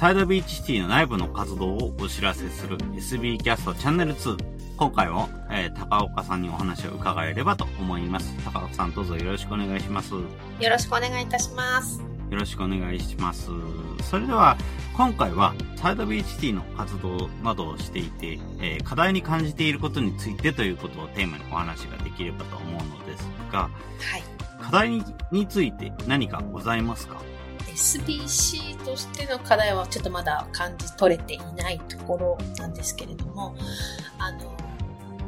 サイドビーチシティの内部の活動をお知らせする SB キャストチャンネル2。今回も、えー、高岡さんにお話を伺えればと思います。高岡さんどうぞよろしくお願いします。よろしくお願いいたします。よろしくお願いします。それでは、今回はサイドビーチシティの活動などをしていて、えー、課題に感じていることについてということをテーマにお話ができればと思うのですが、はい、課題について何かございますか？SBC としての課題はちょっとまだ感じ取れていないところなんですけれども、あの、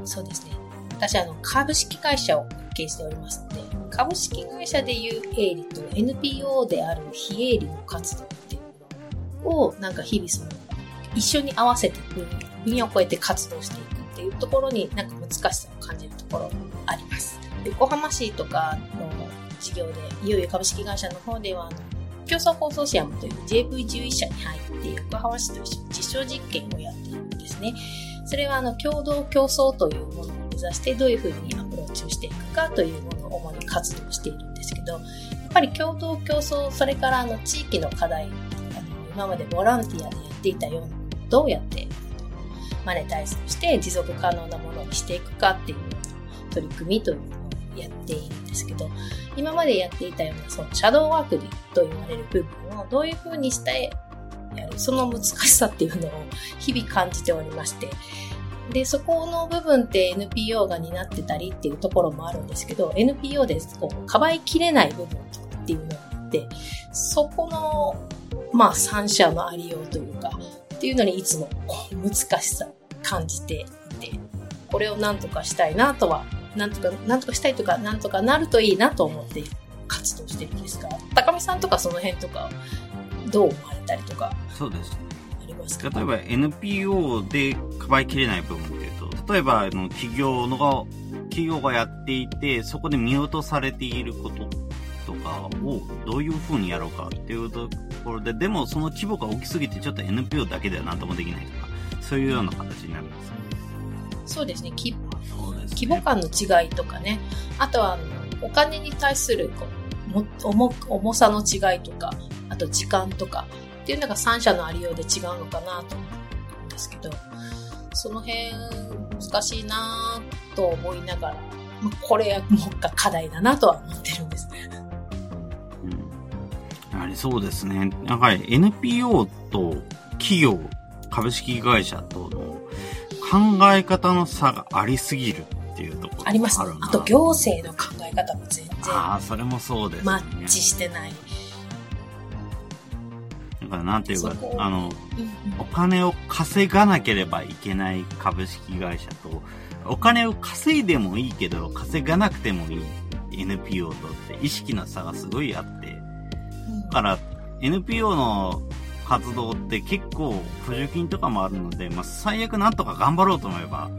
そうですね。私、あの、株式会社を経営しておりますので、株式会社でいう営利と NPO である非営利の活動っていうのを、なんか日々その、一緒に合わせて分野を超えて活動していくっていうところになんか難しさを感じるところあります。横浜市とかの事業で、いよいよ株式会社の方では、競争コンソーシアムという JV11 社に入って横浜市と一緒に実証実験をやっているんですね。それはあの共同競争というものを目指してどういうふうにアプローチをしていくかというものを主に活動しているんですけど、やっぱり共同競争、それからあの地域の課題、あの今までボランティアでやっていたようなどうやってマネタイズして持続可能なものにしていくかっていう取り組みというのをやっているですけど、今までやっていたようなそのシャドーワークと言われる部分をどういうふうにしてやる、その難しさっていうのを日々感じておりまして、で、そこの部分って NPO が担ってたりっていうところもあるんですけど、NPO でこう、かばいきれない部分っていうのがあって、そこの、まあ、三者のありようというか、っていうのにいつも難しさ感じていて、これを何とかしたいなとはなんとか、なんとかしたいとか、なんとかなるといいなと思って活動してるんですが、高見さんとかその辺とか、どう思われたりとか？そうですね。例えば NPO でかばいきれない部分っていうと、例えばあの企業の企業がやっていて、そこで見落とされていることとかをどういうふうにやろうかっていうところで、でもその規模が大きすぎてちょっと NPO だけでは何ともできないとか、そういうような形になるんですよね。そうですね。規規模感の違いとかね、あとはお金に対するこう重重さの違いとか、あと時間とかっていうのが3社のありようで違うのかなと思うんですけど、その辺難しいなと思いながら、まあ、これもが課題だなとは思ってるんですね。やはりそうですね。やはり NPO と企業、株式会社との考え方の差がありすぎるっていうところあります、ね、あと行政の考え方も全然。ああ、それもそうです、ね、マッチしてない。だからなんていうか、あの、お金を稼がなければいけない株式会社と、お金を稼いでもいいけど、稼がなくてもいい。NPO とって意識の差がすごいあって、だから NPO の活動って結構補助金とかもあるので、まあ、最悪なんとか頑張ろうと思えば、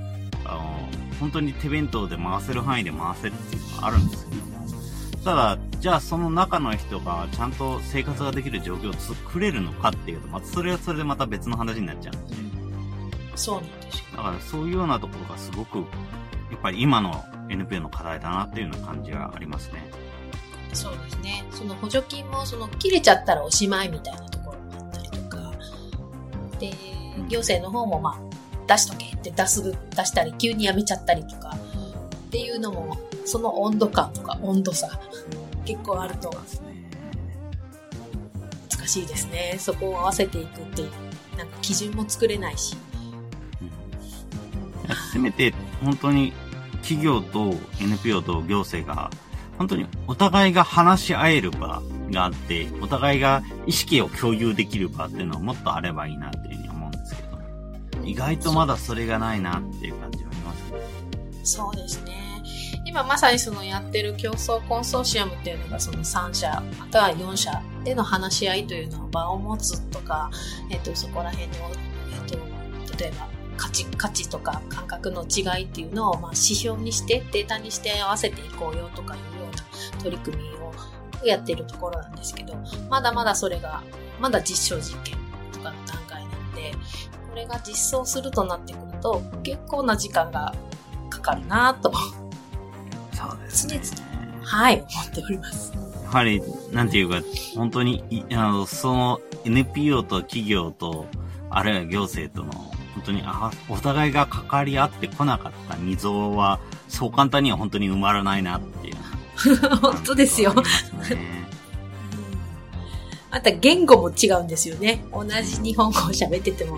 あの、本当に手弁当で回せる範囲で回せるっていうのがあるんですけどただ、じゃあその中の人がちゃんと生活ができる状況を作れるのかっていうと、またそれはそれでまた別の話になっちゃうんで。そうなんですよ。だからそういうようなところがすごく、やっぱり今の NPO の課題だなっていうような感じがありますね。そうですね。その補助金も、その切れちゃったらおしまいみたいなとで、行政の方もまあ、出しとけって出す、出したり、急にやめちゃったりとか、っていうのも、その温度感とか温度差、結構あると、難しいですね。そこを合わせていくっていう、なんか基準も作れないし。せめて、本当に企業と NPO と行政が、本当にお互いが話し合える場があって、お互いが意識を共有できる場っていうのはもっとあればいいなっていうふうに思うんですけど、意外とまだそれがないなっていう感じはありますね。そうですね。今まさにそのやってる競争コンソーシアムっていうのがその3社、または4社での話し合いというのを場を持つとか、えっ、と、そこら辺の、えっ、と、例えば価値、価値とか感覚の違いっていうのを、まあ、指標にして、データにして合わせていこうよとかいうような取り組みをやっているところなんですけど、まだまだそれが、まだ実証実験とかの段階なので、これが実装するとなってくると、結構な時間がかかるなとそうですね。はい、思っております。はり、なんていうか、本当に、あの、その NPO と企業と、あるいは行政との、本当に、あ、お互いが関わり合ってこなかった溝は、そう簡単には本当に埋まらないなっていう。本当ですよ。また言語も違うんですよね。同じ日本語を喋ってても、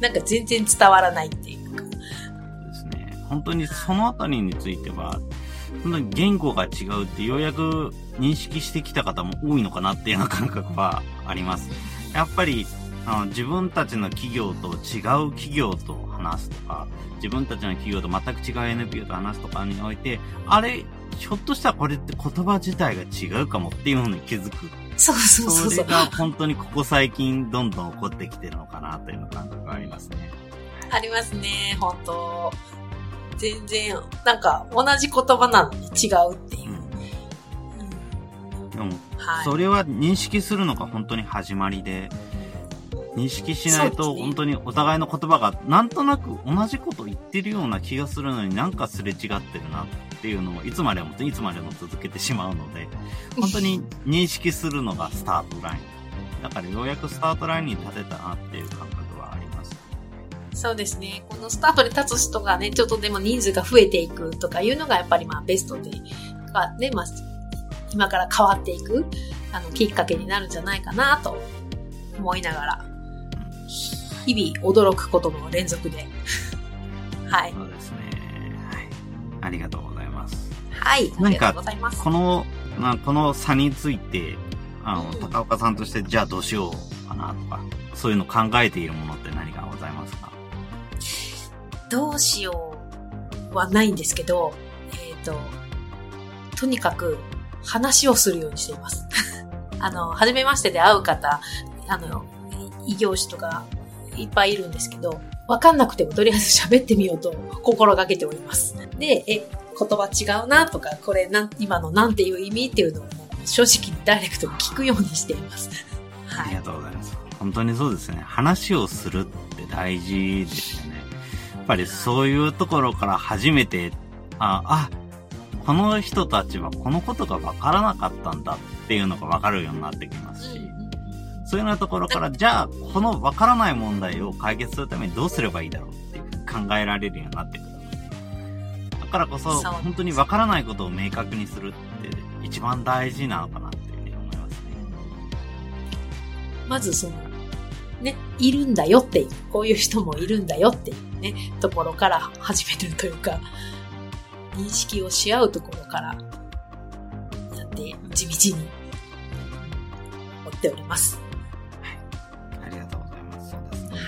なんか全然伝わらないっていうか。ですね。本当にそのあたりについては、本当に言語が違うってようやく認識してきた方も多いのかなっていうような感覚はあります。やっぱり、あの自分たちの企業と違う企業と話すとか、自分たちの企業と全く違う NPO と話すとかにおいて、あれ、ひょっとしたらこれって言葉自体が違うかもっていうのに気づく。そうそうそうそれが本当にここ最近どんどん起こってきてるのかなという感覚がありますね。ありますね、本当全然、なんか同じ言葉なのに違うっていう。うん、でも、はい、それは認識するのが本当に始まりで、認識しないと本当にお互いの言葉がなんとなく同じこと言ってるような気がするのになんかすれ違ってるなっていうのをいつまでもいつまでも続けてしまうので、本当に認識するのがスタートライン。だからようやくスタートラインに立てたなっていう感覚そうですね。このスタートで立つ人がね、ちょっとでも人数が増えていくとかいうのがやっぱりまあベストで、まあね、まあ、今から変わっていく、あの、きっかけになるんじゃないかなと思いながら、日々驚くことの連続で。はい。そうですね。はい。ありがとうございます。はい。何か、この、まあ、この差について、あの、高岡さんとして、じゃあどうしようかなとか、そういうの考えているものって何かございますか？どうしようはないんですけど、えっ、ー、と、とにかく話をするようにしています。あの、初めましてで会う方、あの、異業種とかいっぱいいるんですけど、わかんなくてもとりあえず喋ってみようと心がけております。で、え、言葉違うなとか、これなん、今のなんていう意味っていうのを正直にダイレクトに聞くようにしています。はい。ありがとうございます。本当にそうですね。話をするって大事ですよね。っぱりそういうところから初めて、あ、あ、この人たちはこのことが分からなかったんだっていうのが分かるようになってきますし、そういうようなところから、じゃあ、この分からない問題を解決するためにどうすればいいだろうっていう考えられるようになってくる。だからこそ、本当に分からないことを明確にするって一番大事なのかなっていうふうに思いますね。まずその、ね、いるんだよっていう、こういう人もいるんだよっていうね、ところから始めるというか、認識をし合うところからやって地道に追っております。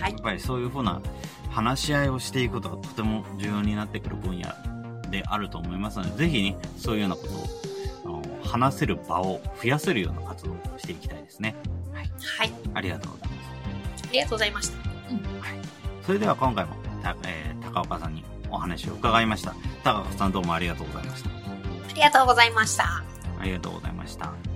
はい。やっぱりそういうふうな話し合いをしていくことがとても重要になってくる分野であると思いますので、ぜひね、そういうようなことを、あの話せる場を増やせるような活動をしていきたいですね。はい。はい。ありがとうございます。りがとうございました。うん、はい。それでは今回も、たえー、高岡さんにお話を伺いました。高岡さんどうもありがとうございました。ありがとうございました。ありがとうございました。